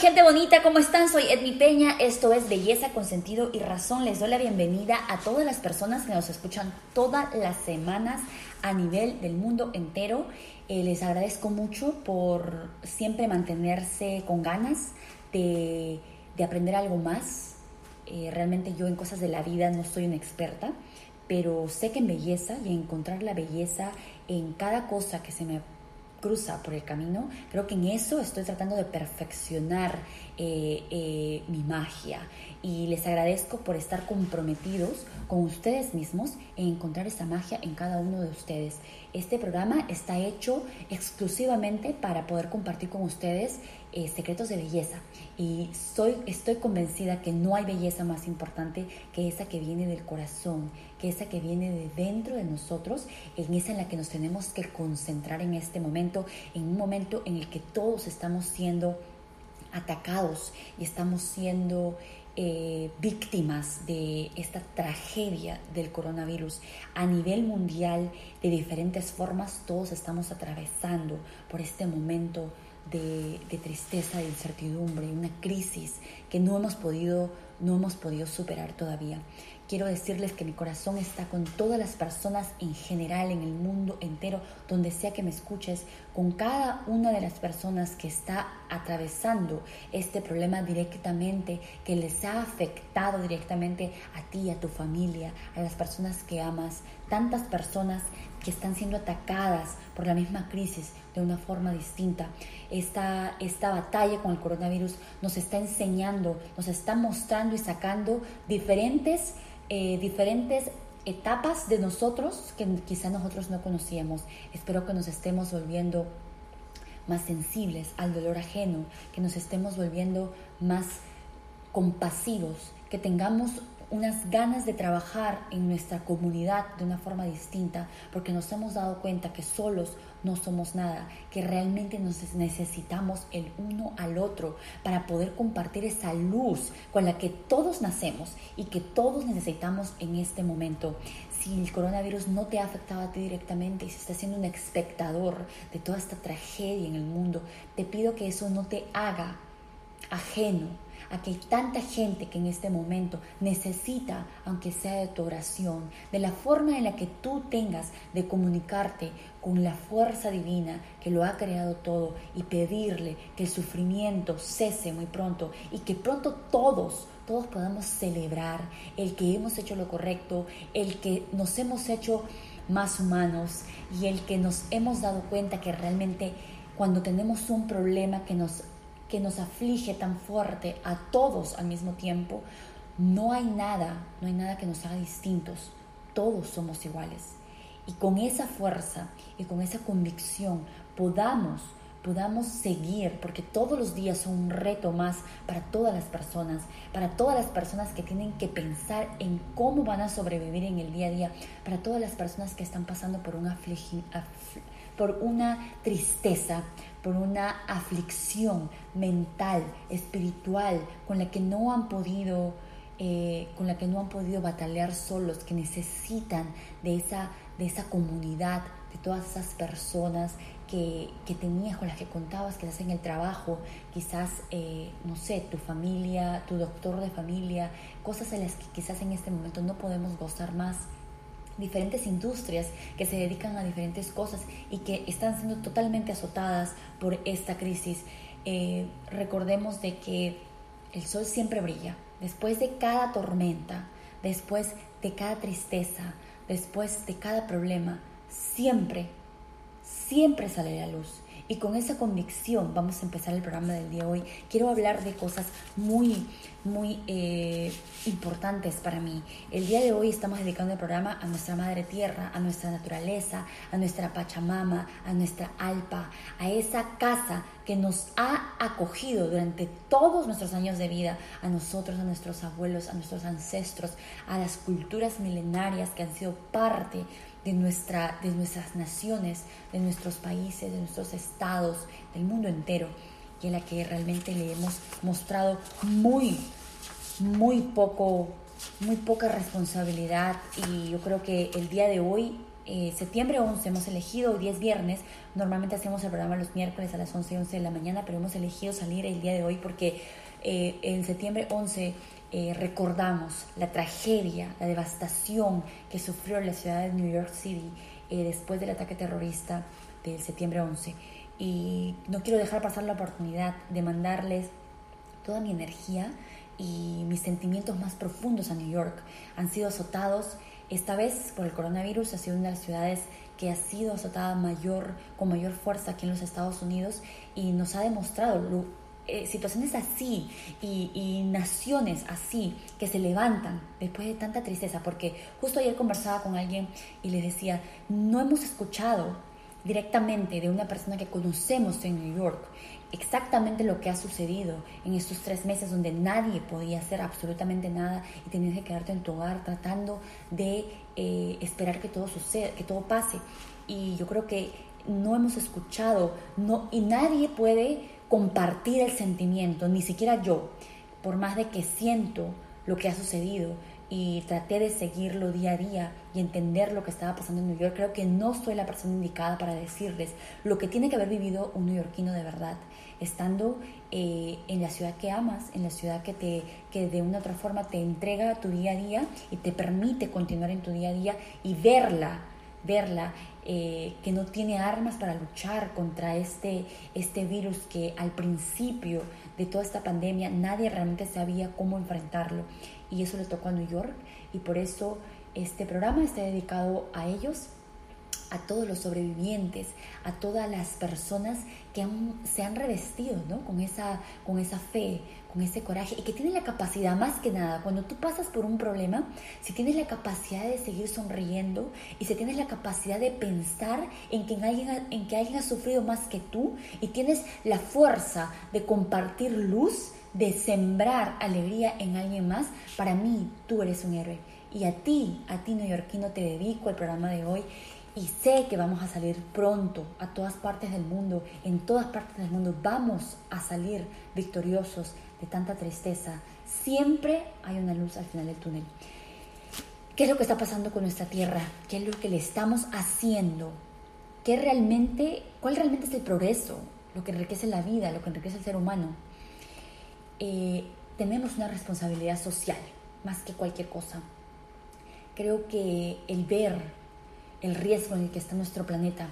gente bonita, ¿cómo están? Soy Edmi Peña, esto es Belleza con Sentido y Razón. Les doy la bienvenida a todas las personas que nos escuchan todas las semanas a nivel del mundo entero. Eh, les agradezco mucho por siempre mantenerse con ganas de, aprender algo más. Eh, realmente yo en cosas de la vida no soy una experta, pero sé que en belleza y encontrar la belleza en cada cosa que se me cruza por el camino, creo que en eso estoy tratando de perfeccionar eh, eh, mi magia y les agradezco por estar comprometidos con ustedes mismos en encontrar esa magia en cada uno de ustedes. Este programa está hecho exclusivamente para poder compartir con ustedes eh, secretos de belleza y soy, estoy convencida que no hay belleza más importante que esa que viene del corazón, que esa que viene de dentro de nosotros, en esa en la que nos tenemos que concentrar en este momento, en un momento en el que todos estamos siendo atacados y estamos siendo eh, víctimas de esta tragedia del coronavirus a nivel mundial de diferentes formas todos estamos atravesando por este momento de, tristeza, de incertidumbre, una crisis que no hemos podido no hemos podido superar todavía. Quiero decirles que mi corazón está con todas las personas en general, en el mundo entero, donde sea que me escuches, con cada una de las personas que está atravesando este problema directamente, que les ha afectado directamente a ti, a tu familia, a las personas que amas, tantas personas que están siendo atacadas por la misma crisis de una forma distinta. Esta, esta batalla con el coronavirus nos está enseñando, nos está mostrando y sacando diferentes eh, diferentes etapas de nosotros que quizá nosotros no conocíamos. Espero que nos estemos volviendo más sensibles al dolor ajeno, que nos estemos volviendo más compasivos, que tengamos unas ganas de trabajar en nuestra comunidad de una forma distinta, porque nos hemos dado cuenta que solos no somos nada, que realmente nos necesitamos el uno al otro para poder compartir esa luz con la que todos nacemos y que todos necesitamos en este momento. Si el coronavirus no te ha afectado a ti directamente y se está siendo un espectador de toda esta tragedia en el mundo, te pido que eso no te haga ajeno a que hay tanta gente que en este momento necesita, aunque sea de tu oración, de la forma en la que tú tengas de comunicarte con la fuerza divina que lo ha creado todo y pedirle que el sufrimiento cese muy pronto y que pronto todos, todos podamos celebrar el que hemos hecho lo correcto, el que nos hemos hecho más humanos y el que nos hemos dado cuenta que realmente cuando tenemos un problema que nos que nos aflige tan fuerte a todos al mismo tiempo, no hay nada, no hay nada que nos haga distintos. Todos somos iguales. Y con esa fuerza y con esa convicción podamos podamos seguir, porque todos los días son un reto más para todas las personas, para todas las personas que tienen que pensar en cómo van a sobrevivir en el día a día, para todas las personas que están pasando por por una tristeza, por una aflicción mental, espiritual, con la que no han podido, eh, con la que no han podido batallar solos, que necesitan de esa, de esa comunidad, de todas esas personas que, que, tenías, con las que contabas, que hacen el trabajo, quizás, eh, no sé, tu familia, tu doctor de familia, cosas en las que quizás en este momento no podemos gozar más diferentes industrias que se dedican a diferentes cosas y que están siendo totalmente azotadas por esta crisis. Eh, recordemos de que el sol siempre brilla. Después de cada tormenta, después de cada tristeza, después de cada problema, siempre, siempre sale la luz. Y con esa convicción vamos a empezar el programa del día de hoy. Quiero hablar de cosas muy, muy eh, importantes para mí. El día de hoy estamos dedicando el programa a nuestra madre tierra, a nuestra naturaleza, a nuestra Pachamama, a nuestra Alpa, a esa casa que nos ha acogido durante todos nuestros años de vida, a nosotros, a nuestros abuelos, a nuestros ancestros, a las culturas milenarias que han sido parte de, nuestra, de nuestras naciones, de nuestros países, de nuestros estados, del mundo entero, y en la que realmente le hemos mostrado muy, muy poco, muy poca responsabilidad. Y yo creo que el día de hoy eh, septiembre 11 hemos elegido, hoy 10 viernes, normalmente hacemos el programa los miércoles a las 11 y 11 de la mañana, pero hemos elegido salir el día de hoy porque eh, en septiembre 11 eh, recordamos la tragedia, la devastación que sufrió la ciudad de New York City después del ataque terrorista del septiembre 11. Y no quiero dejar pasar la oportunidad de mandarles toda mi energía y mis sentimientos más profundos a New York. Han sido azotados esta vez por el coronavirus, ha sido una de las ciudades que ha sido azotada mayor, con mayor fuerza aquí en los Estados Unidos y nos ha demostrado eh, situaciones así y, naciones así que se levantan después de tanta tristeza, porque justo ayer conversaba con alguien y le decía, no hemos escuchado directamente de una persona que conocemos en New York exactamente lo que ha sucedido en estos tres meses donde nadie podía hacer absolutamente nada y tenías que quedarte en tu hogar tratando de eh, esperar que todo suceda, que todo pase. Y yo creo que no hemos escuchado no, y nadie puede compartir el sentimiento, ni siquiera yo, por más de que siento lo que ha sucedido y traté de seguirlo día a día y entender lo que estaba pasando en New York, creo que no soy la persona indicada para decirles lo que tiene que haber vivido un neoyorquino de verdad, estando eh, en la ciudad que amas, en la ciudad que, te, que de una u otra forma te entrega tu día a día y te permite continuar en tu día a día y verla, verla eh, que no tiene armas para luchar contra este, este virus que al principio de toda esta pandemia nadie realmente sabía cómo enfrentarlo. Y eso le tocó a New York y por eso este programa está dedicado a ellos, a todos los sobrevivientes, a todas las personas que se han revestido ¿no? con, esa, con esa fe, con ese coraje y que tienen la capacidad, más que nada, cuando tú pasas por un problema, si tienes la capacidad de seguir sonriendo y si tienes la capacidad de pensar en que alguien, en que alguien ha sufrido más que tú y tienes la fuerza de compartir luz, de sembrar alegría en alguien más, para mí tú eres un héroe. Y a ti, a ti neoyorquino, te dedico el programa de hoy y sé que vamos a salir pronto a todas partes del mundo, en todas partes del mundo vamos a salir victoriosos de tanta tristeza. Siempre hay una luz al final del túnel. ¿Qué es lo que está pasando con nuestra tierra? ¿Qué es lo que le estamos haciendo? ¿Qué realmente, ¿Cuál realmente es el progreso? Lo que enriquece la vida, lo que enriquece el ser humano. Eh, tenemos una responsabilidad social más que cualquier cosa. Creo que el ver el riesgo en el que está nuestro planeta,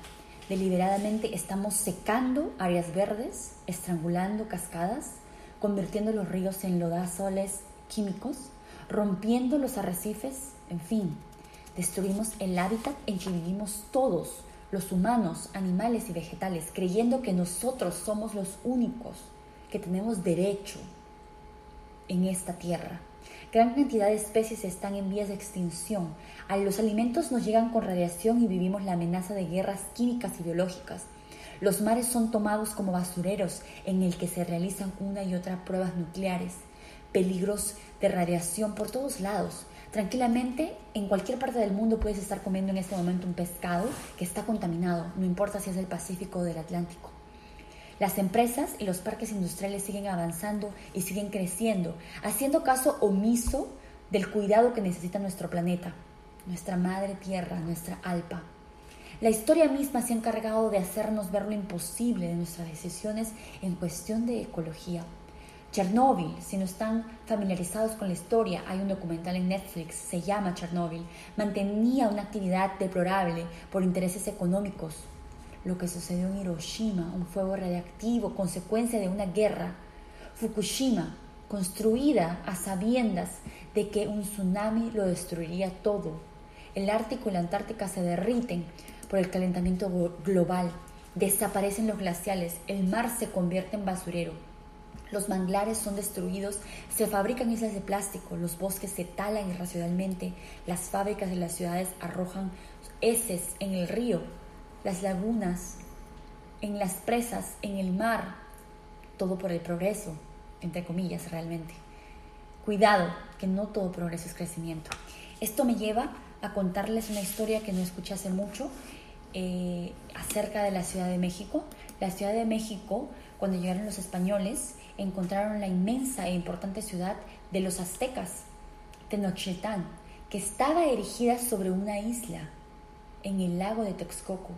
deliberadamente estamos secando áreas verdes, estrangulando cascadas, convirtiendo los ríos en lodazoles químicos, rompiendo los arrecifes, en fin, destruimos el hábitat en que vivimos todos, los humanos, animales y vegetales, creyendo que nosotros somos los únicos que tenemos derecho en esta tierra. Gran cantidad de especies están en vías de extinción. A los alimentos nos llegan con radiación y vivimos la amenaza de guerras químicas y biológicas. Los mares son tomados como basureros en el que se realizan una y otra pruebas nucleares. Peligros de radiación por todos lados. Tranquilamente, en cualquier parte del mundo puedes estar comiendo en este momento un pescado que está contaminado, no importa si es del Pacífico o del Atlántico. Las empresas y los parques industriales siguen avanzando y siguen creciendo, haciendo caso omiso del cuidado que necesita nuestro planeta, nuestra madre tierra, nuestra alpa. La historia misma se ha encargado de hacernos ver lo imposible de nuestras decisiones en cuestión de ecología. Chernóbil, si no están familiarizados con la historia, hay un documental en Netflix, se llama Chernóbil, mantenía una actividad deplorable por intereses económicos, lo que sucedió en Hiroshima, un fuego radiactivo, consecuencia de una guerra. Fukushima, construida a sabiendas de que un tsunami lo destruiría todo. El Ártico y la Antártica se derriten por el calentamiento global. Desaparecen los glaciales, el mar se convierte en basurero. Los manglares son destruidos, se fabrican islas de plástico, los bosques se talan irracionalmente, las fábricas de las ciudades arrojan heces en el río las lagunas, en las presas, en el mar, todo por el progreso, entre comillas realmente. Cuidado, que no todo progreso es crecimiento. Esto me lleva a contarles una historia que no escuché hace mucho eh, acerca de la Ciudad de México. La Ciudad de México, cuando llegaron los españoles, encontraron la inmensa e importante ciudad de los aztecas, Tenochtitlan, que estaba erigida sobre una isla en el lago de Texcoco.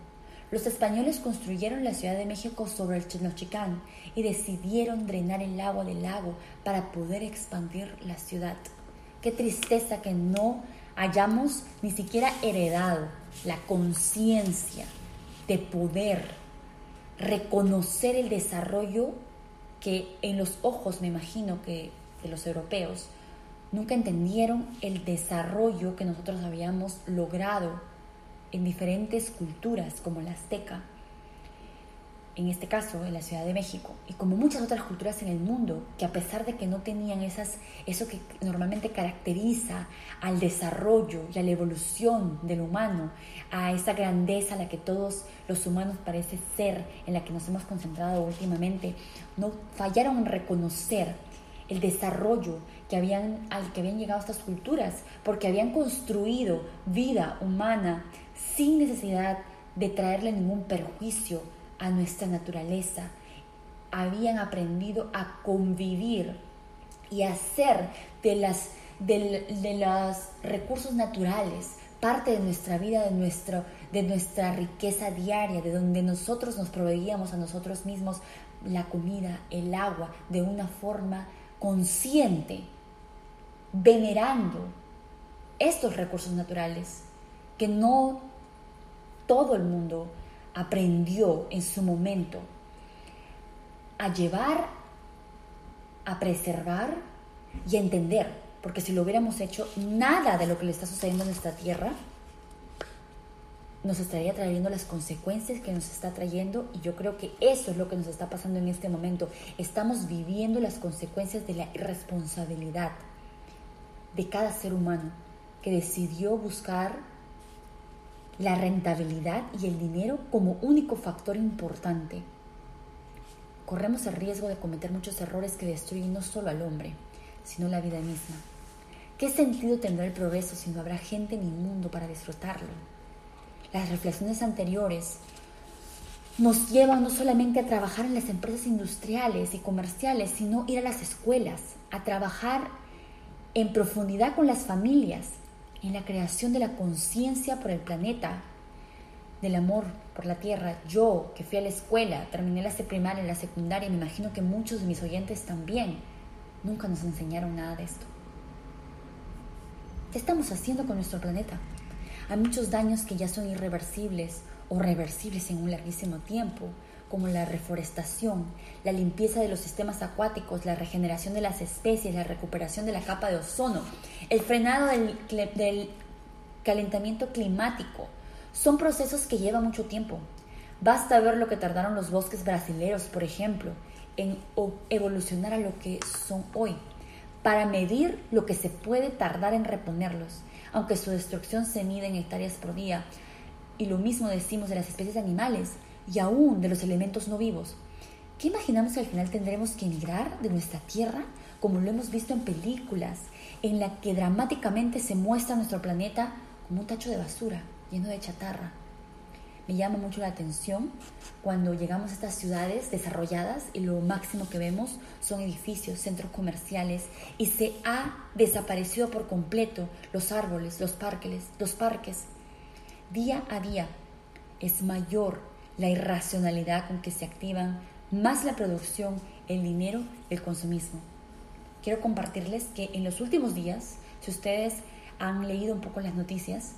Los españoles construyeron la Ciudad de México sobre el Chenochicán y decidieron drenar el agua del lago para poder expandir la ciudad. Qué tristeza que no hayamos ni siquiera heredado la conciencia de poder reconocer el desarrollo que en los ojos, me imagino que de los europeos, nunca entendieron el desarrollo que nosotros habíamos logrado en diferentes culturas como la azteca, en este caso en la Ciudad de México, y como muchas otras culturas en el mundo, que a pesar de que no tenían esas, eso que normalmente caracteriza al desarrollo y a la evolución del humano, a esa grandeza a la que todos los humanos parece ser, en la que nos hemos concentrado últimamente, no fallaron en reconocer el desarrollo que habían, al que habían llegado estas culturas, porque habían construido vida humana sin necesidad de traerle ningún perjuicio a nuestra naturaleza. Habían aprendido a convivir y a hacer de, las, de, los recursos naturales parte de nuestra vida, de, nuestro, de nuestra riqueza diaria, de donde nosotros nos proveíamos a nosotros mismos la comida, el agua, de una forma consciente, venerando estos recursos naturales que no todo el mundo aprendió en su momento a llevar, a preservar y a entender, porque si lo hubiéramos hecho, nada de lo que le está sucediendo a nuestra tierra nos estaría trayendo las consecuencias que nos está trayendo y yo creo que eso es lo que nos está pasando en este momento. Estamos viviendo las consecuencias de la irresponsabilidad de cada ser humano que decidió buscar la rentabilidad y el dinero como único factor importante. Corremos el riesgo de cometer muchos errores que destruyen no solo al hombre, sino la vida misma. ¿Qué sentido tendrá el progreso si no habrá gente ni mundo para disfrutarlo? Las reflexiones anteriores nos llevan no solamente a trabajar en las empresas industriales y comerciales, sino ir a las escuelas, a trabajar en profundidad con las familias, en la creación de la conciencia por el planeta, del amor por la tierra. Yo, que fui a la escuela, terminé la primaria, la secundaria, me imagino que muchos de mis oyentes también, nunca nos enseñaron nada de esto. ¿Qué estamos haciendo con nuestro planeta? Hay muchos daños que ya son irreversibles o reversibles en un larguísimo tiempo, como la reforestación, la limpieza de los sistemas acuáticos, la regeneración de las especies, la recuperación de la capa de ozono, el frenado del, calentamiento climático. Son procesos que llevan mucho tiempo. Basta ver lo que tardaron los bosques brasileños, por ejemplo, en evolucionar a lo que son hoy, para medir lo que se puede tardar en reponerlos, aunque su destrucción se mide en hectáreas por día. Y lo mismo decimos de las especies animales y aún de los elementos no vivos. ¿Qué imaginamos que al final tendremos que emigrar de nuestra tierra, como lo hemos visto en películas, en la que dramáticamente se muestra nuestro planeta como un tacho de basura, lleno de chatarra? Me llama mucho la atención cuando llegamos a estas ciudades desarrolladas y lo máximo que vemos son edificios, centros comerciales y se ha desaparecido por completo los árboles, los parques, los parques. Día a día es mayor la irracionalidad con que se activan más la producción, el dinero, el consumismo. Quiero compartirles que en los últimos días, si ustedes han leído un poco las noticias,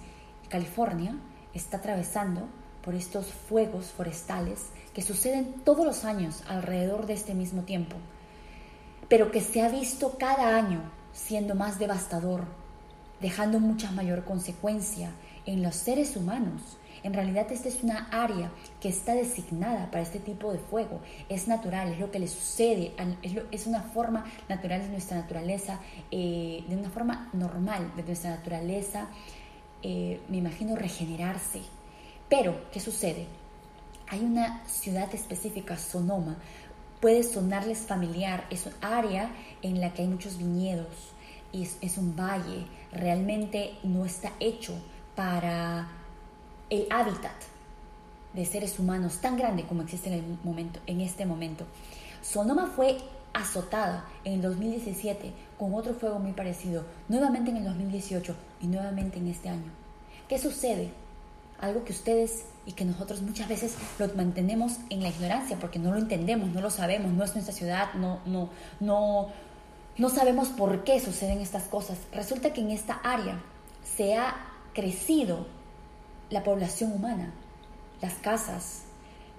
California está atravesando por estos fuegos forestales que suceden todos los años alrededor de este mismo tiempo, pero que se ha visto cada año siendo más devastador, dejando mucha mayor consecuencia en los seres humanos en realidad esta es una área que está designada para este tipo de fuego. Es natural, es lo que le sucede, es, una forma natural de nuestra naturaleza, eh, de una forma normal de nuestra naturaleza, eh, me imagino regenerarse. Pero, ¿qué sucede? Hay una ciudad específica, Sonoma, puede sonarles familiar, es un área en la que hay muchos viñedos y es un valle, realmente no está hecho para el hábitat de seres humanos tan grande como existe en, el momento, en este momento. Sonoma fue azotada en el 2017 con otro fuego muy parecido, nuevamente en el 2018 y nuevamente en este año. ¿Qué sucede? algo que ustedes y que nosotros muchas veces lo mantenemos en la ignorancia porque no lo entendemos, no lo sabemos, no es nuestra ciudad, no, no, no, no sabemos por qué suceden estas cosas. Resulta que en esta área se ha crecido la población humana, las casas,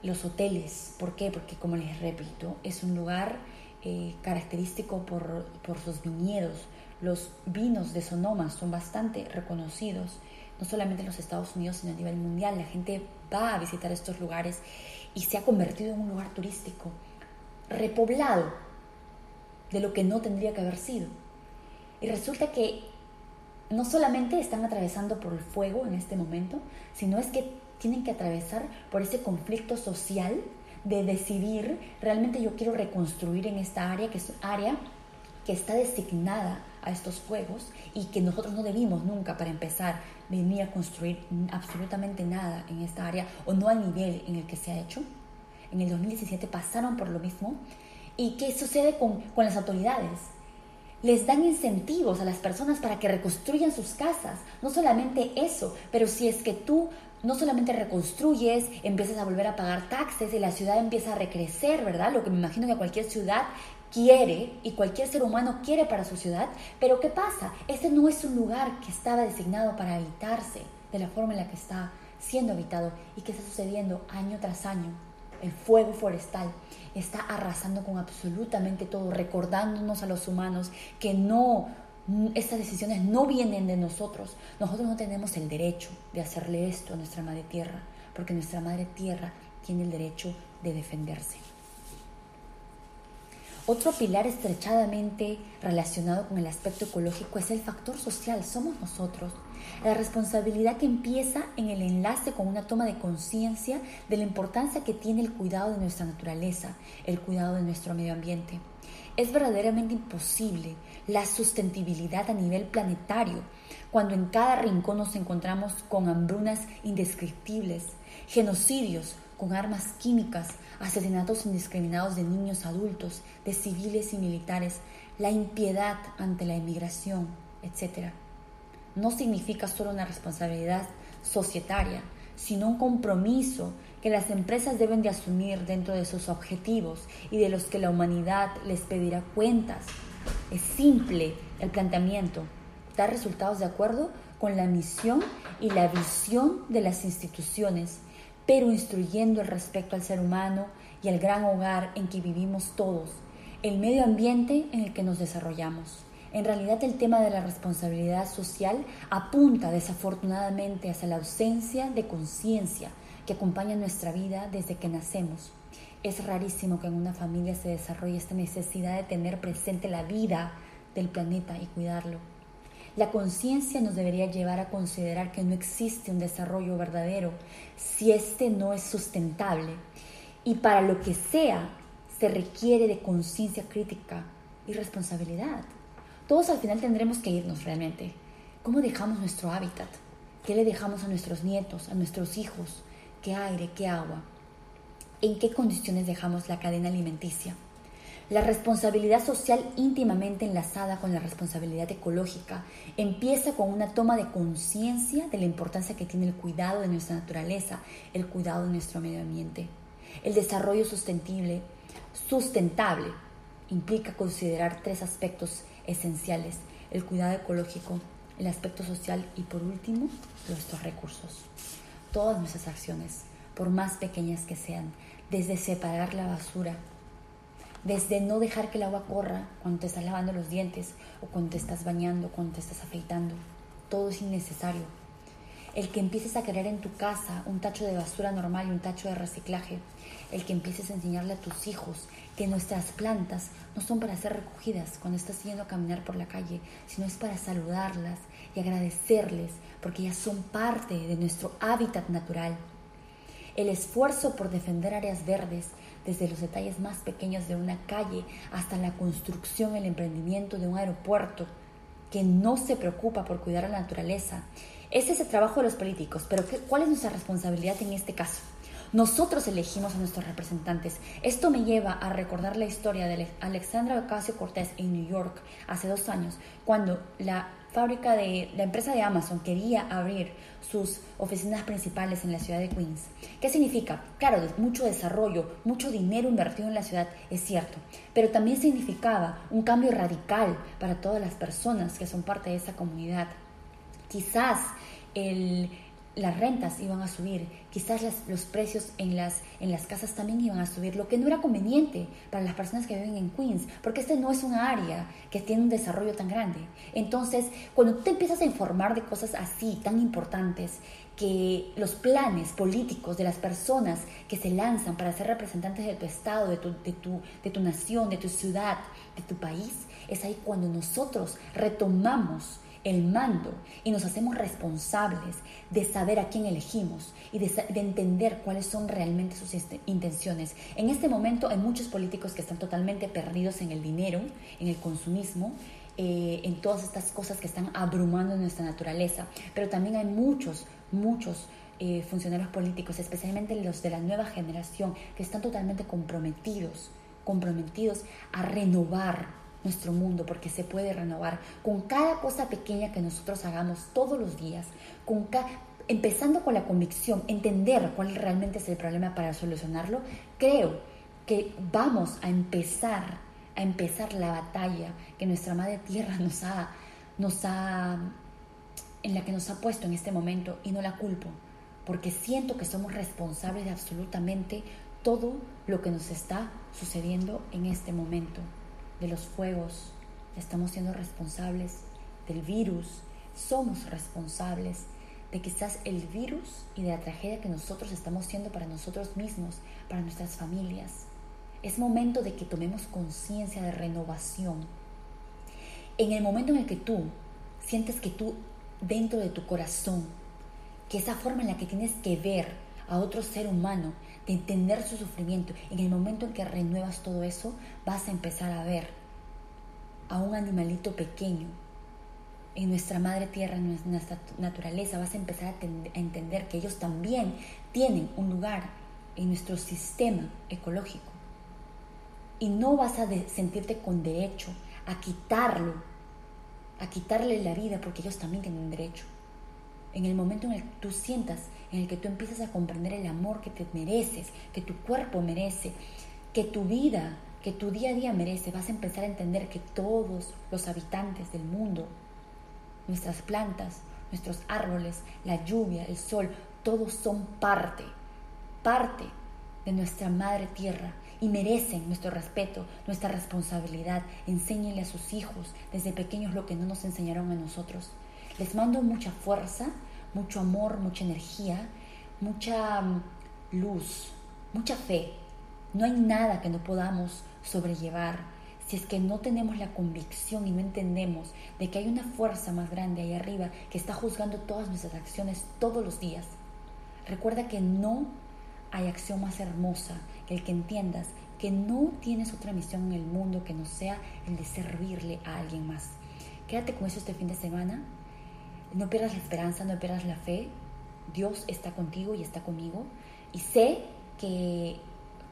los hoteles. ¿Por qué? Porque como les repito, es un lugar eh, característico por, por sus viñedos. Los vinos de Sonoma son bastante reconocidos no solamente en los Estados Unidos, sino a nivel mundial. La gente va a visitar estos lugares y se ha convertido en un lugar turístico repoblado de lo que no tendría que haber sido. Y resulta que no solamente están atravesando por el fuego en este momento, sino es que tienen que atravesar por ese conflicto social de decidir, realmente yo quiero reconstruir en esta área, que es un área que está designada a estos juegos y que nosotros no debimos nunca para empezar venir a construir absolutamente nada en esta área o no al nivel en el que se ha hecho. En el 2017 pasaron por lo mismo. ¿Y qué sucede con, con las autoridades? Les dan incentivos a las personas para que reconstruyan sus casas. No solamente eso, pero si es que tú no solamente reconstruyes, empiezas a volver a pagar taxes y la ciudad empieza a recrecer, ¿verdad? Lo que me imagino que cualquier ciudad quiere y cualquier ser humano quiere para su ciudad, pero ¿qué pasa? Este no es un lugar que estaba designado para habitarse de la forma en la que está siendo habitado y que está sucediendo año tras año. El fuego forestal está arrasando con absolutamente todo, recordándonos a los humanos que no estas decisiones no vienen de nosotros. Nosotros no tenemos el derecho de hacerle esto a nuestra madre tierra, porque nuestra madre tierra tiene el derecho de defenderse. Otro pilar estrechadamente relacionado con el aspecto ecológico es el factor social, somos nosotros. La responsabilidad que empieza en el enlace con una toma de conciencia de la importancia que tiene el cuidado de nuestra naturaleza, el cuidado de nuestro medio ambiente. Es verdaderamente imposible la sustentabilidad a nivel planetario cuando en cada rincón nos encontramos con hambrunas indescriptibles, genocidios con armas químicas, asesinatos indiscriminados de niños, adultos, de civiles y militares, la impiedad ante la inmigración, etc. No significa solo una responsabilidad societaria, sino un compromiso que las empresas deben de asumir dentro de sus objetivos y de los que la humanidad les pedirá cuentas. Es simple el planteamiento, dar resultados de acuerdo con la misión y la visión de las instituciones pero instruyendo el respeto al ser humano y al gran hogar en que vivimos todos, el medio ambiente en el que nos desarrollamos. En realidad el tema de la responsabilidad social apunta desafortunadamente hacia la ausencia de conciencia que acompaña nuestra vida desde que nacemos. Es rarísimo que en una familia se desarrolle esta necesidad de tener presente la vida del planeta y cuidarlo. La conciencia nos debería llevar a considerar que no existe un desarrollo verdadero si éste no es sustentable. Y para lo que sea, se requiere de conciencia crítica y responsabilidad. Todos al final tendremos que irnos realmente. ¿Cómo dejamos nuestro hábitat? ¿Qué le dejamos a nuestros nietos, a nuestros hijos? ¿Qué aire, qué agua? ¿En qué condiciones dejamos la cadena alimenticia? La responsabilidad social íntimamente enlazada con la responsabilidad ecológica empieza con una toma de conciencia de la importancia que tiene el cuidado de nuestra naturaleza, el cuidado de nuestro medio ambiente. El desarrollo sustentable, sustentable implica considerar tres aspectos esenciales, el cuidado ecológico, el aspecto social y por último, nuestros recursos. Todas nuestras acciones, por más pequeñas que sean, desde separar la basura desde no dejar que el agua corra cuando te estás lavando los dientes o cuando te estás bañando, cuando te estás afeitando. Todo es innecesario. El que empieces a crear en tu casa un tacho de basura normal y un tacho de reciclaje. El que empieces a enseñarle a tus hijos que nuestras plantas no son para ser recogidas cuando estás yendo a caminar por la calle, sino es para saludarlas y agradecerles porque ellas son parte de nuestro hábitat natural. El esfuerzo por defender áreas verdes desde los detalles más pequeños de una calle hasta la construcción, el emprendimiento de un aeropuerto que no se preocupa por cuidar a la naturaleza. Ese es el trabajo de los políticos, pero ¿cuál es nuestra responsabilidad en este caso? Nosotros elegimos a nuestros representantes. Esto me lleva a recordar la historia de Alexandra Ocasio Cortés en New York hace dos años, cuando la fábrica de la empresa de Amazon quería abrir sus oficinas principales en la ciudad de Queens. ¿Qué significa? Claro, mucho desarrollo, mucho dinero invertido en la ciudad, es cierto, pero también significaba un cambio radical para todas las personas que son parte de esa comunidad. Quizás las rentas iban a subir, quizás los precios en las, en las casas también iban a subir, lo que no era conveniente para las personas que viven en Queens, porque este no es un área que tiene un desarrollo tan grande. Entonces, cuando tú te empiezas a informar de cosas así, tan importantes, que los planes políticos de las personas que se lanzan para ser representantes de tu estado, de tu, de tu, de tu nación, de tu ciudad, de tu país, es ahí cuando nosotros retomamos el mando y nos hacemos responsables de saber a quién elegimos y de, entender cuáles son realmente sus intenciones. En este momento hay muchos políticos que están totalmente perdidos en el dinero, en el consumismo, eh, en todas estas cosas que están abrumando nuestra naturaleza, pero también hay muchos, muchos eh, funcionarios políticos, especialmente los de la nueva generación, que están totalmente comprometidos, comprometidos a renovar nuestro mundo porque se puede renovar con cada cosa pequeña que nosotros hagamos todos los días, con empezando con la convicción, entender cuál realmente es el problema para solucionarlo, creo que vamos a empezar a empezar la batalla que nuestra madre tierra nos ha nos ha en la que nos ha puesto en este momento y no la culpo, porque siento que somos responsables de absolutamente todo lo que nos está sucediendo en este momento de los fuegos, estamos siendo responsables del virus, somos responsables de quizás el virus y de la tragedia que nosotros estamos siendo para nosotros mismos, para nuestras familias. Es momento de que tomemos conciencia de renovación. En el momento en el que tú sientes que tú dentro de tu corazón, que esa forma en la que tienes que ver a otro ser humano de entender su sufrimiento, en el momento en que renuevas todo eso, vas a empezar a ver a un animalito pequeño en nuestra madre tierra, en nuestra naturaleza, vas a empezar a, entender que ellos también tienen un lugar en nuestro sistema ecológico. Y no vas a sentirte con derecho a quitarlo, a quitarle la vida, porque ellos también tienen derecho. En el momento en que tú sientas, en el que tú empiezas a comprender el amor que te mereces, que tu cuerpo merece, que tu vida, que tu día a día merece, vas a empezar a entender que todos los habitantes del mundo, nuestras plantas, nuestros árboles, la lluvia, el sol, todos son parte, parte de nuestra madre tierra y merecen nuestro respeto, nuestra responsabilidad. Enséñenle a sus hijos desde pequeños lo que no nos enseñaron a nosotros. Les mando mucha fuerza, mucho amor, mucha energía, mucha mm, luz, mucha fe. No hay nada que no podamos sobrellevar si es que no tenemos la convicción y no entendemos de que hay una fuerza más grande ahí arriba que está juzgando todas nuestras acciones todos los días. Recuerda que no hay acción más hermosa que el que entiendas que no tienes otra misión en el mundo que no sea el de servirle a alguien más. Quédate con eso este fin de semana no pierdas la esperanza, no pierdas la fe. Dios está contigo y está conmigo. Y sé que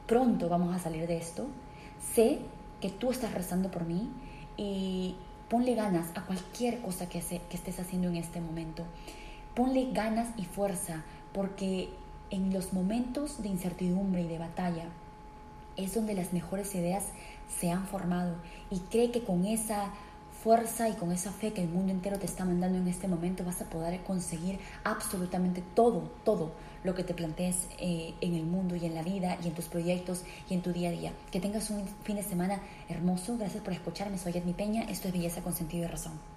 pronto vamos a salir de esto. Sé que tú estás rezando por mí y ponle ganas a cualquier cosa que, que estés haciendo en este momento. Ponle ganas y fuerza porque en los momentos de incertidumbre y de batalla es donde las mejores ideas se han formado y cree que con esa fuerza y con esa fe que el mundo entero te está mandando en este momento vas a poder conseguir absolutamente todo, todo lo que te plantees eh, en el mundo y en la vida y en tus proyectos y en tu día a día. Que tengas un fin de semana hermoso. Gracias por escucharme. Soy Edmi Peña. Esto es Belleza con Sentido y Razón.